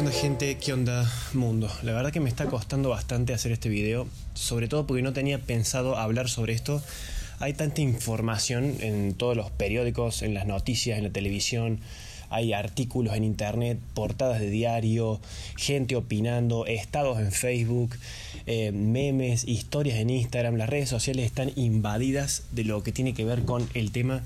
onda gente? ¿Qué onda mundo? La verdad que me está costando bastante hacer este video, sobre todo porque no tenía pensado hablar sobre esto. Hay tanta información en todos los periódicos, en las noticias, en la televisión, hay artículos en internet, portadas de diario, gente opinando, estados en Facebook, eh, memes, historias en Instagram, las redes sociales están invadidas de lo que tiene que ver con el tema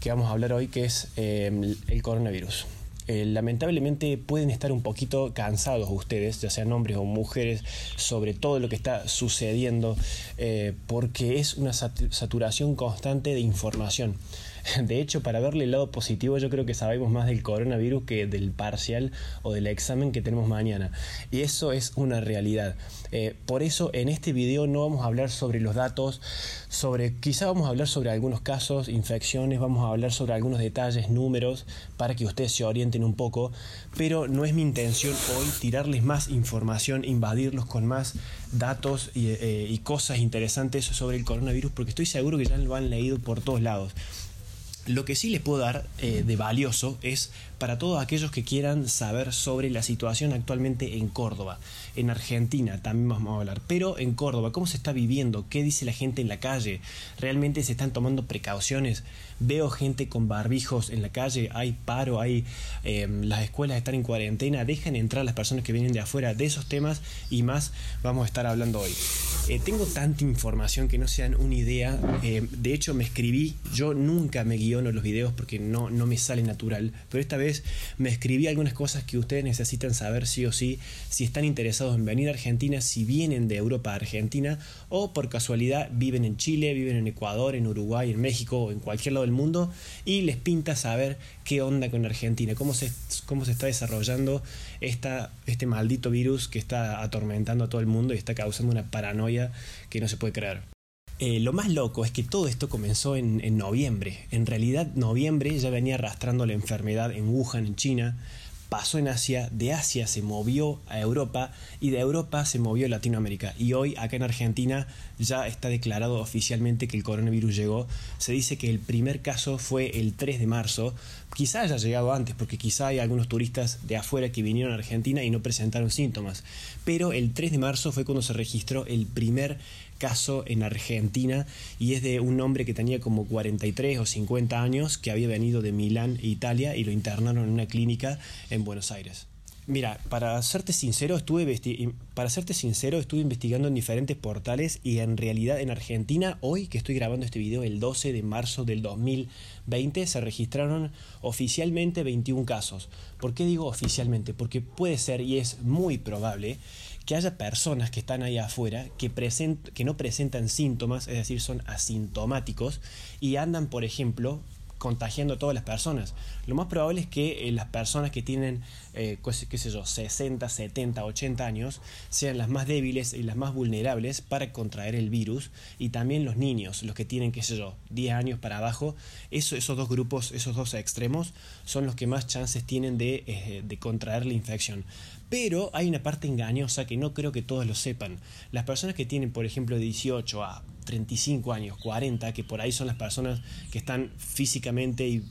que vamos a hablar hoy, que es eh, el coronavirus. Eh, lamentablemente pueden estar un poquito cansados ustedes, ya sean hombres o mujeres, sobre todo lo que está sucediendo, eh, porque es una saturación constante de información. De hecho, para verle el lado positivo, yo creo que sabemos más del coronavirus que del parcial o del examen que tenemos mañana. Y eso es una realidad. Eh, por eso en este video no vamos a hablar sobre los datos, sobre quizá vamos a hablar sobre algunos casos, infecciones, vamos a hablar sobre algunos detalles, números, para que ustedes se orienten un poco, pero no es mi intención hoy tirarles más información, invadirlos con más datos y, eh, y cosas interesantes sobre el coronavirus, porque estoy seguro que ya lo han leído por todos lados. Lo que sí les puedo dar eh, de valioso es para todos aquellos que quieran saber sobre la situación actualmente en Córdoba, en Argentina también vamos a hablar, pero en Córdoba, cómo se está viviendo, qué dice la gente en la calle, realmente se están tomando precauciones, veo gente con barbijos en la calle, hay paro, hay em, las escuelas están en cuarentena, dejan entrar las personas que vienen de afuera de esos temas y más vamos a estar hablando hoy. Eh, tengo tanta información que no sean una idea, em, de hecho me escribí, yo nunca me en los videos porque no, no me sale natural, pero esta vez me escribí algunas cosas que ustedes necesitan saber sí o sí, si están interesados en venir a Argentina, si vienen de Europa a Argentina o por casualidad viven en Chile, viven en Ecuador, en Uruguay, en México o en cualquier lado del mundo y les pinta saber qué onda con Argentina, cómo se, cómo se está desarrollando esta, este maldito virus que está atormentando a todo el mundo y está causando una paranoia que no se puede creer. Eh, lo más loco es que todo esto comenzó en, en, noviembre. En realidad, noviembre ya venía arrastrando la enfermedad en Wuhan, en China pasó en Asia, de Asia se movió a Europa y de Europa se movió a Latinoamérica. Y hoy acá en Argentina ya está declarado oficialmente que el coronavirus llegó. Se dice que el primer caso fue el 3 de marzo. Quizá haya llegado antes porque quizá hay algunos turistas de afuera que vinieron a Argentina y no presentaron síntomas. Pero el 3 de marzo fue cuando se registró el primer caso en Argentina y es de un hombre que tenía como 43 o 50 años que había venido de Milán, Italia y lo internaron en una clínica en Buenos Aires. Mira, para serte sincero, estuve para serte sincero, estuve investigando en diferentes portales y en realidad en Argentina, hoy que estoy grabando este video, el 12 de marzo del 2020, se registraron oficialmente 21 casos. ¿Por qué digo oficialmente? Porque puede ser y es muy probable que haya personas que están ahí afuera que, que no presentan síntomas, es decir, son asintomáticos y andan, por ejemplo, contagiando a todas las personas. Lo más probable es que eh, las personas que tienen, eh, qué sé yo, 60, 70, 80 años sean las más débiles y las más vulnerables para contraer el virus y también los niños, los que tienen, qué sé yo, 10 años para abajo, eso, esos dos grupos, esos dos extremos son los que más chances tienen de, eh, de contraer la infección. Pero hay una parte engañosa que no creo que todos lo sepan. Las personas que tienen, por ejemplo, 18 a 35 años, 40, que por ahí son las personas que están físicamente y,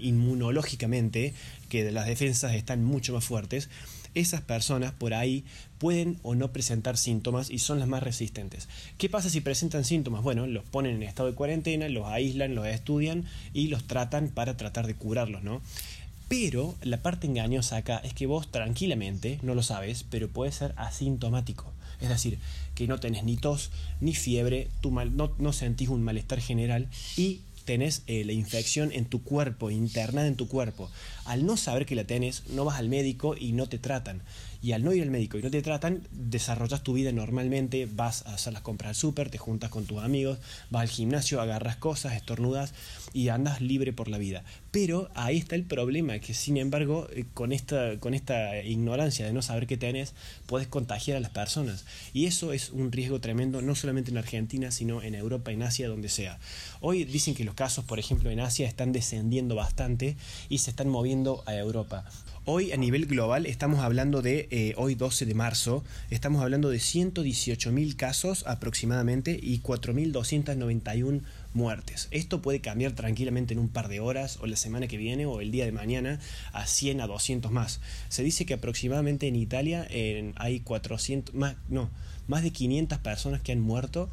inmunológicamente, que las defensas están mucho más fuertes, esas personas por ahí pueden o no presentar síntomas y son las más resistentes. ¿Qué pasa si presentan síntomas? Bueno, los ponen en estado de cuarentena, los aíslan, los estudian y los tratan para tratar de curarlos, ¿no? Pero la parte engañosa acá es que vos tranquilamente, no lo sabes, pero puede ser asintomático. Es decir, que no tenés ni tos ni fiebre, tu mal, no, no sentís un malestar general y tenés eh, la infección en tu cuerpo, internada en tu cuerpo. Al no saber que la tenés, no vas al médico y no te tratan. Y al no ir al médico y no te tratan, desarrollas tu vida normalmente, vas a hacer las compras al súper, te juntas con tus amigos, vas al gimnasio, agarras cosas, estornudas y andas libre por la vida. Pero ahí está el problema, que sin embargo, eh, con esta, con esta ignorancia de no saber qué tenés, puedes contagiar a las personas. Y eso es un riesgo tremendo, no solamente en Argentina, sino en Europa, en Asia, donde sea. Hoy dicen que los casos, por ejemplo, en Asia están descendiendo bastante y se están moviendo a Europa. Hoy a nivel global estamos hablando de, eh, hoy 12 de marzo, estamos hablando de 118.000 casos aproximadamente y 4.291 muertes. Esto puede cambiar tranquilamente en un par de horas o la semana que viene o el día de mañana a 100 a 200 más. Se dice que aproximadamente en Italia hay 400, más, no, más de 500 personas que han muerto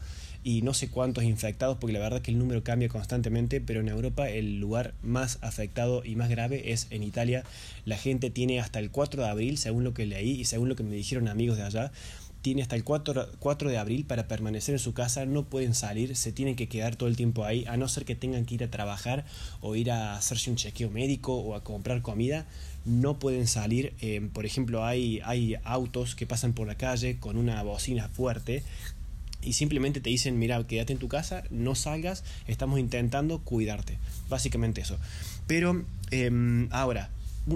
y no sé cuántos infectados, porque la verdad que el número cambia constantemente, pero en Europa el lugar más afectado y más grave es en Italia. La gente tiene hasta el 4 de abril, según lo que leí y según lo que me dijeron amigos de allá, tiene hasta el 4, 4, de abril para permanecer en su casa, no pueden salir, se tienen que quedar todo el tiempo ahí, a no ser que tengan que ir a trabajar o ir a hacerse un chequeo médico o a comprar comida, no pueden salir. Eh, por ejemplo, hay, hay autos que pasan por la calle con una bocina fuerte y simplemente te dicen, mira, quédate en tu casa, no salgas, estamos intentando cuidarte. Básicamente eso. Pero em, ahora,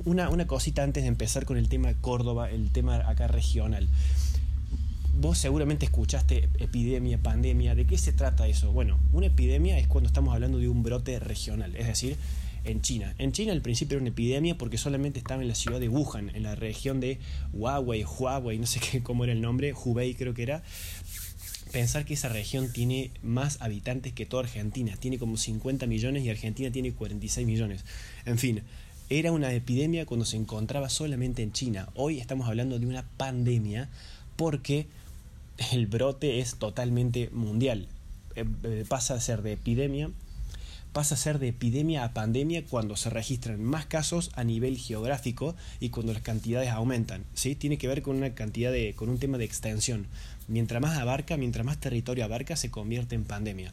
una, una cosita antes de empezar con el tema Córdoba, el tema acá regional. Vos seguramente escuchaste epidemia, pandemia, ¿de qué se trata eso? Bueno, una epidemia es cuando estamos hablando de un brote regional, es decir, en China. En China al principio era una epidemia porque solamente estaba en la ciudad de Wuhan, en la región de Huawei, Huawei, no sé qué, cómo era el nombre, Hubei creo que era, pensar que esa región tiene más habitantes que toda Argentina. Tiene como 50 millones y Argentina tiene 46 millones. En fin, era una epidemia cuando se encontraba solamente en China. Hoy estamos hablando de una pandemia porque el brote es totalmente mundial. Eh, eh, pasa a ser de epidemia pasa a ser de epidemia a pandemia cuando se registran más casos a nivel geográfico y cuando las cantidades aumentan. ¿sí? Tiene que ver con una cantidad de, con un tema de extensión. Mientras más abarca, mientras más territorio abarca, se convierte en pandemia.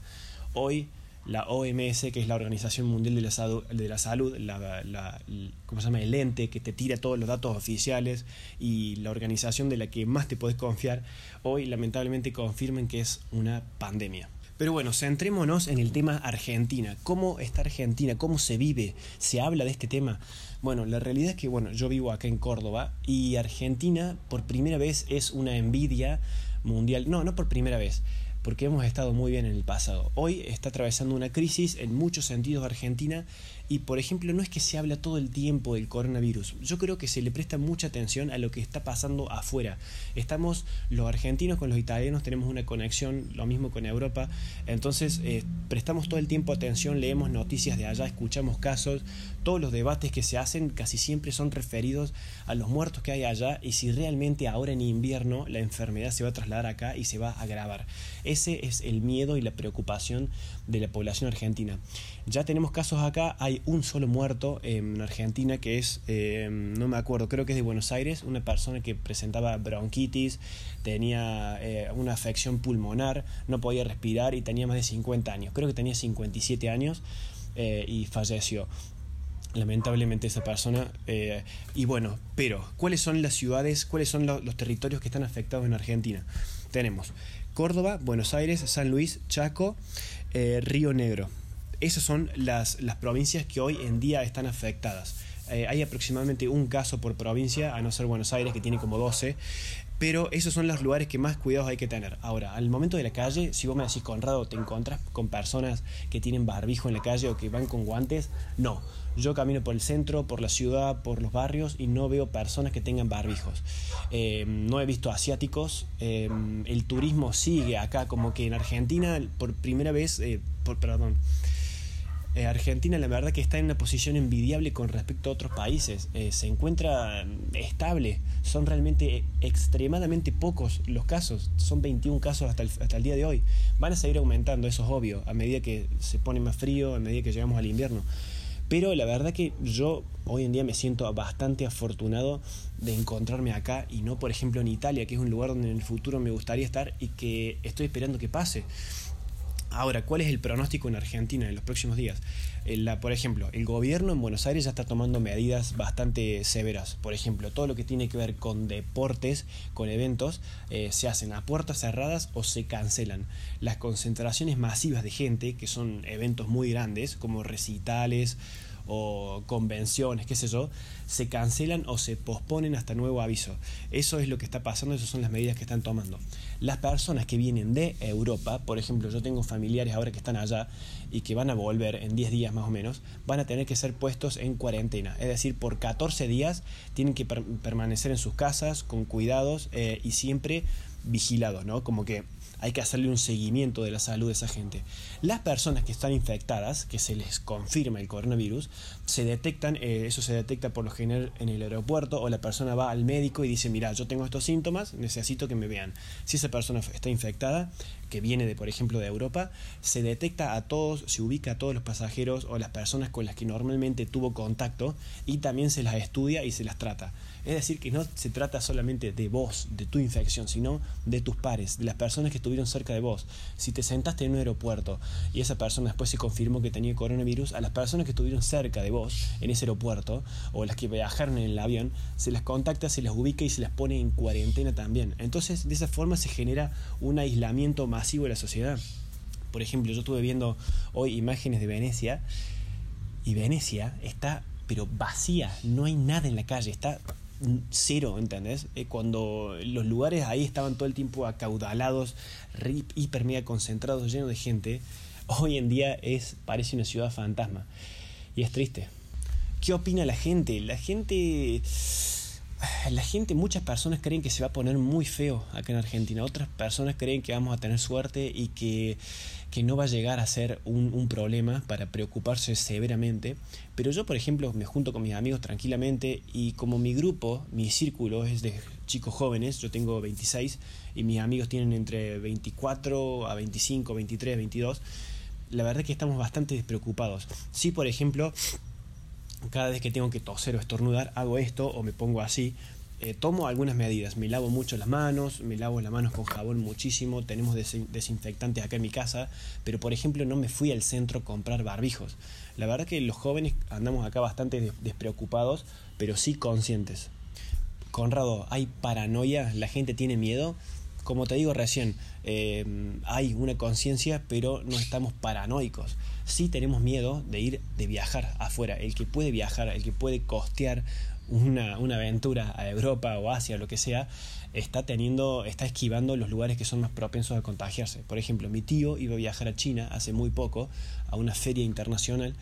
Hoy la OMS, que es la Organización Mundial de la Salud, la ¿cómo se llama? el ente que te tira todos los datos oficiales y la organización de la que más te puedes confiar, hoy lamentablemente confirman que es una pandemia. Pero bueno, centrémonos en el tema Argentina. ¿Cómo está Argentina? ¿Cómo se vive? ¿Se habla de este tema? Bueno, la realidad es que bueno, yo vivo acá en Córdoba y Argentina por primera vez es una envidia mundial. No, no por primera vez porque hemos estado muy bien en el pasado. Hoy está atravesando una crisis en muchos sentidos Argentina y por ejemplo no es que se habla todo el tiempo del coronavirus, yo creo que se le presta mucha atención a lo que está pasando afuera. Estamos los argentinos con los italianos, tenemos una conexión, lo mismo con Europa, entonces eh, prestamos todo el tiempo atención, leemos noticias de allá, escuchamos casos, todos los debates que se hacen casi siempre son referidos a los muertos que hay allá y si realmente ahora en invierno la enfermedad se va a trasladar acá y se va a agravar. Ese es el miedo y la preocupación de la población argentina. Ya tenemos casos acá, hay un solo muerto en Argentina que es, eh, no me acuerdo, creo que es de Buenos Aires, una persona que presentaba bronquitis, tenía eh, una afección pulmonar, no podía respirar y tenía más de 50 años, creo que tenía 57 años eh, y falleció lamentablemente esa persona. y bueno, pero, ¿cuáles son las ciudades, cuáles son los territorios que están afectados en Argentina? Tenemos Córdoba, Buenos Aires, San Luis, Chaco, Río Negro. Esas son las, provincias que hoy en día están afectadas. Eh, hay aproximadamente un caso por provincia, a no ser Buenos Aires, que tiene como 12, pero esos son los lugares que más cuidados hay que tener. Ahora, al momento de la calle, si vos me decís, Conrado, ¿te encontrás con personas que tienen barbijo en la calle o que van con guantes? No. Yo camino por el centro, por la ciudad, por los barrios y no veo personas que tengan barbijos. Eh, no he visto asiáticos. Eh, el turismo sigue acá, como que en Argentina, por primera vez, por, perdón, eh, Argentina la verdad que está en una posición envidiable con respecto a otros países. Eh, se encuentra mm, estable. Son realmente extremadamente pocos los casos. Son 21 casos hasta el, hasta el día de hoy. Van a seguir aumentando, eso es obvio, a medida que se pone más frío, a medida que llegamos al invierno. Pero la verdad que yo hoy en día me siento bastante afortunado de encontrarme acá y no, por ejemplo, en Italia, que es un lugar donde en el futuro me gustaría estar y que estoy esperando que pase. Ahora, ¿cuál es el pronóstico en Argentina en los próximos días? Eh, por ejemplo, el gobierno en Buenos Aires ya está tomando medidas bastante severas. Por ejemplo, todo lo que tiene que ver con deportes, con eventos, eh, se hacen a puertas cerradas o se cancelan. Las concentraciones masivas de gente, que son eventos muy grandes, como recitales, o convenciones, qué sé yo, se cancelan o se posponen hasta nuevo aviso. Eso es lo que está pasando, esas son las medidas que están tomando. Las personas que vienen de Europa, por ejemplo, yo tengo familiares ahora que están allá y que van a volver en 10 días más o menos, van a tener que ser puestos en cuarentena. Es decir, por 14 días tienen que permanecer en sus casas con cuidados eh, y siempre vigilados, ¿no? Como que hay que hacerle un seguimiento de la salud de esa gente. Las personas que están infectadas, que se les confirma el coronavirus, se detectan, eh, eso se detecta por lo general en el aeropuerto o la persona va al médico y dice, mira, yo tengo estos síntomas, necesito que me vean. Si esa persona está infectada, que viene de, por ejemplo, de Europa, se detecta a todos, se ubica a todos los pasajeros o las personas con las que normalmente tuvo contacto y también se las estudia y se las trata. Es decir, que no se trata solamente de vos, de tu infección, sino de tus pares, de las personas que estuvieron cerca de vos. Si te sentaste en un aeropuerto y esa persona después se confirmó que tenía coronavirus, a las personas que estuvieron cerca de vos en ese aeropuerto o las que viajaron en el avión, se las contacta, se las ubica y se las pone en cuarentena también. Entonces, de esa forma se genera un aislamiento masivo de la sociedad. Por ejemplo, yo estuve viendo hoy imágenes de Venecia y Venecia está pero vacía, no hay nada en la calle, está cero, ¿entendés? Eh, cuando los lugares ahí estaban todo el tiempo acaudalados, hiper mega concentrados, llenos de gente, hoy en día es, parece una ciudad fantasma. Y es triste. ¿Qué opina la gente? La gente... La gente, muchas personas creen que se va a poner muy feo acá en Argentina. Otras personas creen que vamos a tener suerte y que que no va a llegar a ser un, problema para preocuparse severamente. Pero yo, por ejemplo, me junto con mis amigos tranquilamente y como mi grupo, mi círculo es de chicos jóvenes, yo tengo 26 y mis amigos tienen entre 24 a 25, 23, 22, la verdad es que estamos bastante despreocupados. Si, por ejemplo, cada vez que tengo que toser o estornudar, hago esto o me pongo así, eh, tomo algunas medidas. Me lavo mucho las manos, me lavo las manos con jabón muchísimo. Tenemos desinfectantes acá en mi casa, pero por ejemplo no me fui al centro a comprar barbijos. La verdad que los jóvenes andamos acá bastante despreocupados, pero sí conscientes. Conrado, hay paranoia, la gente tiene miedo. Como te digo recién, eh, hay una conciencia, pero no estamos paranoicos. Sí tenemos miedo de ir, de viajar afuera. El que puede viajar, el que puede costear una, aventura a Europa o Asia, lo que sea, está teniendo, está esquivando los lugares que son más propensos a contagiarse. Por ejemplo, mi tío iba a viajar a China hace muy poco a una feria internacional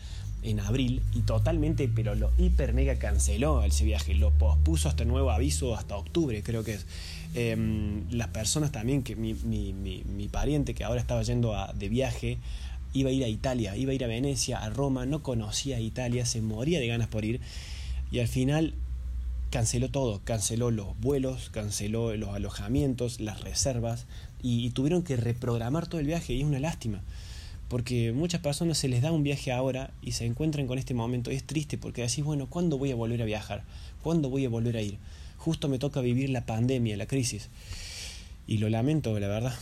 en abril y totalmente, pero lo hiper mega canceló ese viaje, lo pospuso hasta nuevo aviso hasta octubre, creo que es. Em, las personas también, que mi, mi, mi, pariente que ahora estaba yendo a, de viaje, iba a ir a Italia, iba a ir a Venecia, a Roma, no conocía Italia, se moría de ganas por ir y al final canceló todo, canceló los vuelos, canceló los alojamientos, las reservas y, tuvieron que reprogramar todo el viaje y es una lástima. Porque muchas personas se les da un viaje ahora y se encuentran con este momento y es triste porque decís, bueno, ¿cuándo voy a volver a viajar? ¿Cuándo voy a volver a ir? Justo me toca vivir la pandemia, la crisis. Y lo lamento, la verdad.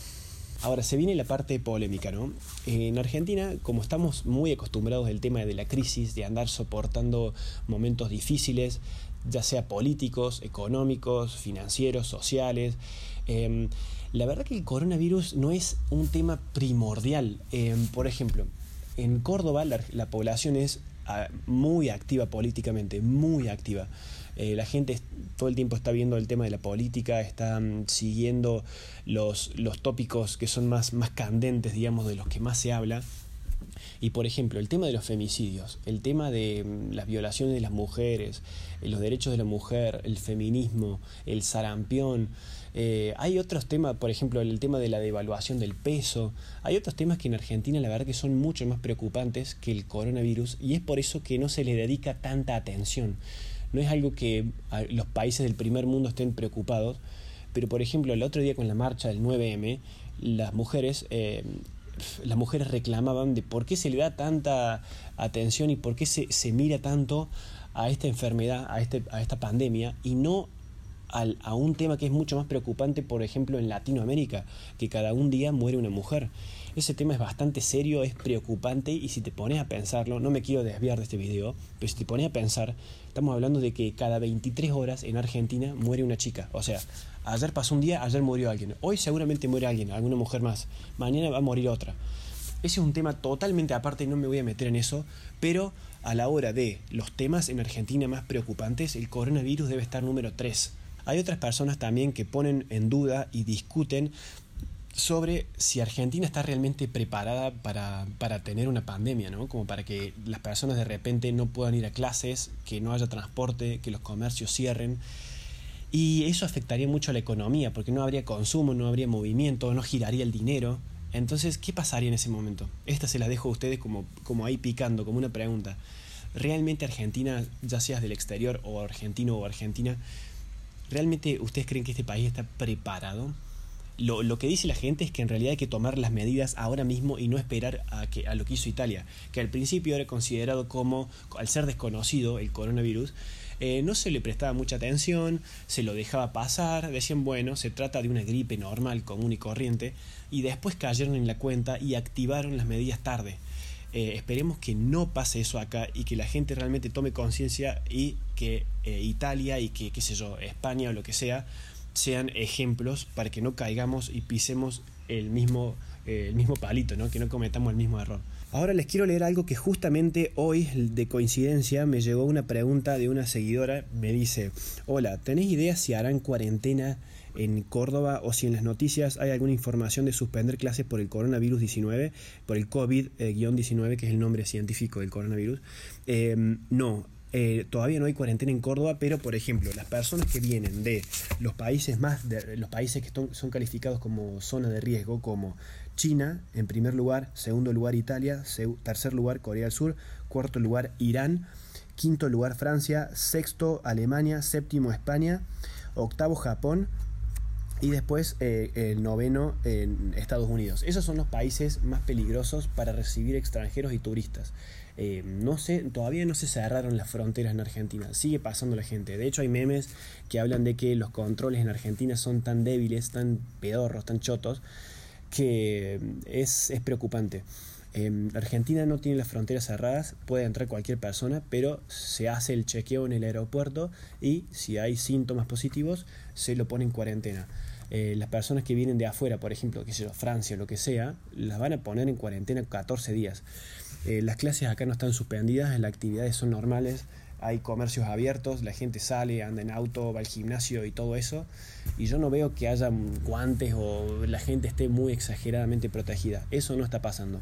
Ahora, se viene la parte polémica, ¿no? En Argentina, como estamos muy acostumbrados al tema de la crisis, de andar soportando momentos difíciles, ya sea políticos, económicos, financieros, sociales, em, la verdad que el coronavirus no es un tema primordial. Em, por ejemplo, en Córdoba la población es ah, muy activa políticamente, muy activa. Eh, la gente todo el tiempo está viendo el tema de la política, está siguiendo los, los tópicos que son más, más candentes, digamos, de los que más se habla. Y por ejemplo, el tema de los femicidios, el tema de mm, las violaciones de las mujeres, eh, los derechos de la mujer, el feminismo, el sarampión. Eh, hay otros temas, por ejemplo, el tema de la devaluación del peso. Hay otros temas que en Argentina la verdad que son mucho más preocupantes que el coronavirus y es por eso que no se le dedica tanta atención no es algo que los países del primer mundo estén preocupados, pero por ejemplo el otro día con la marcha del 9M, las mujeres, eh, las mujeres reclamaban de por qué se le da tanta atención y por qué se, se mira tanto a esta enfermedad, a, este, a esta pandemia y no al, a un tema que es mucho más preocupante, por ejemplo, en Latinoamérica, que cada un día muere una mujer. Ese tema es bastante serio, es preocupante y si te pones a pensarlo, no me quiero desviar de este video, pero si te pones a pensar, estamos hablando de que cada 23 horas en Argentina muere una chica. O sea, ayer pasó un día, ayer murió alguien, hoy seguramente muere alguien, alguna mujer más, mañana va a morir otra. Ese es un tema totalmente aparte y no me voy a meter en eso, pero a la hora de los temas en Argentina más preocupantes, el coronavirus debe estar número 3. Hay otras personas también que ponen en duda y discuten sobre si Argentina está realmente preparada para, para, tener una pandemia, ¿no? Como para que las personas de repente no puedan ir a clases, que no haya transporte, que los comercios cierren. Y eso afectaría mucho a la economía, porque no habría consumo, no habría movimiento, no giraría el dinero. Entonces, ¿qué pasaría en ese momento? Esta se la dejo a ustedes como, como ahí picando, como una pregunta. ¿Realmente Argentina, ya seas del exterior o argentino o argentina, realmente ustedes creen que este país está preparado? Lo, lo, que dice la gente es que en realidad hay que tomar las medidas ahora mismo y no esperar a, que, a lo que hizo Italia, que al principio era considerado como, al ser desconocido el coronavirus, eh, no se le prestaba mucha atención, se lo dejaba pasar, decían, bueno, se trata de una gripe normal, común y corriente, y después cayeron en la cuenta y activaron las medidas tarde. Eh, esperemos que no pase eso acá y que la gente realmente tome conciencia y que eh, Italia y que, qué sé yo, España o lo que sea, sean ejemplos para que no caigamos y pisemos el mismo, el mismo palito, ¿no? que no cometamos el mismo error. Ahora les quiero leer algo que justamente hoy, de coincidencia, me llegó una pregunta de una seguidora. Me dice, hola, ¿tenés idea si harán cuarentena en Córdoba o si en las noticias hay alguna información de suspender clases por el coronavirus 19, por el COVID-19, que es el nombre científico del coronavirus? Em, no, eh, todavía no hay cuarentena en Córdoba, pero por ejemplo, las personas que vienen de los países más de, los países que son calificados como zona de riesgo, como China en primer lugar, segundo lugar Italia, tercer lugar Corea del Sur, cuarto lugar Irán, quinto lugar Francia, sexto Alemania, séptimo España, octavo Japón. Y después eh, el noveno en Estados Unidos. Esos son los países más peligrosos para recibir extranjeros y turistas. Eh, no sé, todavía no se cerraron las fronteras en Argentina, sigue pasando la gente. De hecho, hay memes que hablan de que los controles en Argentina son tan débiles, tan pedorros, tan chotos, que es, es preocupante. Eh, Argentina no tiene las fronteras cerradas, puede entrar cualquier persona, pero se hace el chequeo en el aeropuerto y si hay síntomas positivos se lo pone en cuarentena. Eh, las personas que vienen de afuera, por ejemplo, que sea Francia o lo que sea, las van a poner en cuarentena 14 días. Eh, las clases acá no están suspendidas, las actividades son normales, hay comercios abiertos, la gente sale, anda en auto, va al gimnasio y todo eso. Y yo no veo que haya guantes o la gente esté muy exageradamente protegida. Eso no está pasando.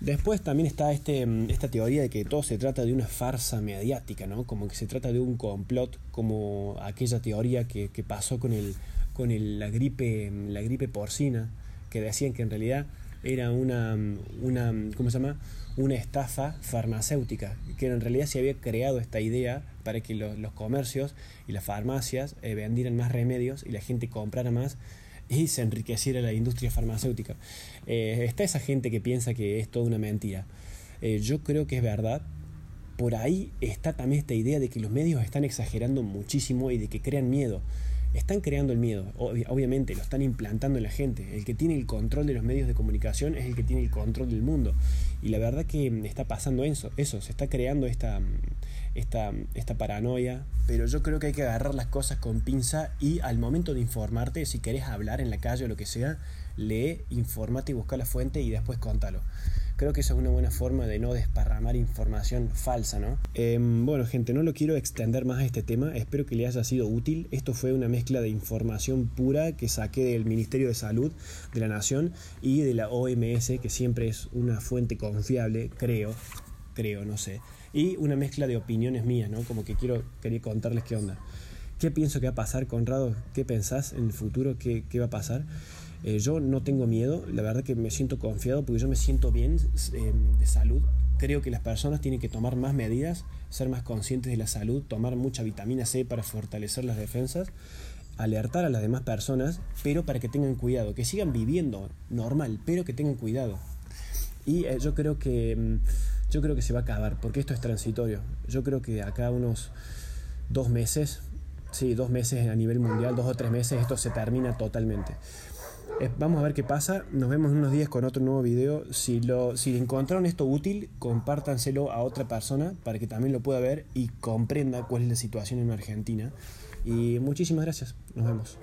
Después también está este, esta teoría de que todo se trata de una farsa mediática, ¿no? Como que se trata de un complot, como aquella teoría que, que pasó con, el, con el, la, gripe, la gripe porcina, que decían que en realidad era una, una ¿cómo se llama? una estafa farmacéutica, que en realidad se había creado esta idea para que los, comercios y las farmacias eh, vendieran más remedios y la gente comprara más y se enriqueciera la industria farmacéutica. Eh, está esa gente que piensa que es toda una mentira. Eh, yo creo que es verdad. Por ahí está también esta idea de que los medios están exagerando muchísimo y de que crean miedo están creando el miedo, obviamente, lo están implantando en la gente. El que tiene el control de los medios de comunicación es el que tiene el control del mundo. Y la verdad que está pasando eso, eso se está creando esta, esta, esta paranoia, pero yo creo que hay que agarrar las cosas con pinza y al momento de informarte, si querés hablar en la calle o lo que sea, lee, informate y busca la fuente y después contalo. Creo que esa es una buena forma de no desparramar información falsa, ¿no? Em, bueno, gente, no lo quiero extender más a este tema. Espero que le haya sido útil. Esto fue una mezcla de información pura que saqué del Ministerio de Salud de la Nación y de la OMS, que siempre es una fuente confiable, creo, creo, no sé. Y una mezcla de opiniones mías, ¿no? Como que quiero quería contarles qué onda. ¿Qué pienso que va a pasar, Conrado? ¿Qué pensás en el futuro? ¿Qué, qué va a pasar? Eh, yo no tengo miedo, la verdad que me siento confiado porque yo me siento bien eh, de salud. Creo que las personas tienen que tomar más medidas, ser más conscientes de la salud, tomar mucha vitamina C para fortalecer las defensas, alertar a las demás personas, pero para que tengan cuidado, que sigan viviendo normal, pero que tengan cuidado. Y eh, yo creo que mm, yo creo que se va a acabar, porque esto es transitorio. Yo creo que acá unos dos meses, sí, dos meses a nivel mundial, dos o tres meses, esto se termina totalmente. Eh, vamos a ver qué pasa. Nos vemos en unos días con otro nuevo video. Si, lo, si encontraron esto útil, compártanselo a otra persona para que también lo pueda ver y comprenda cuál es la situación en Argentina. Y muchísimas gracias. Nos vemos.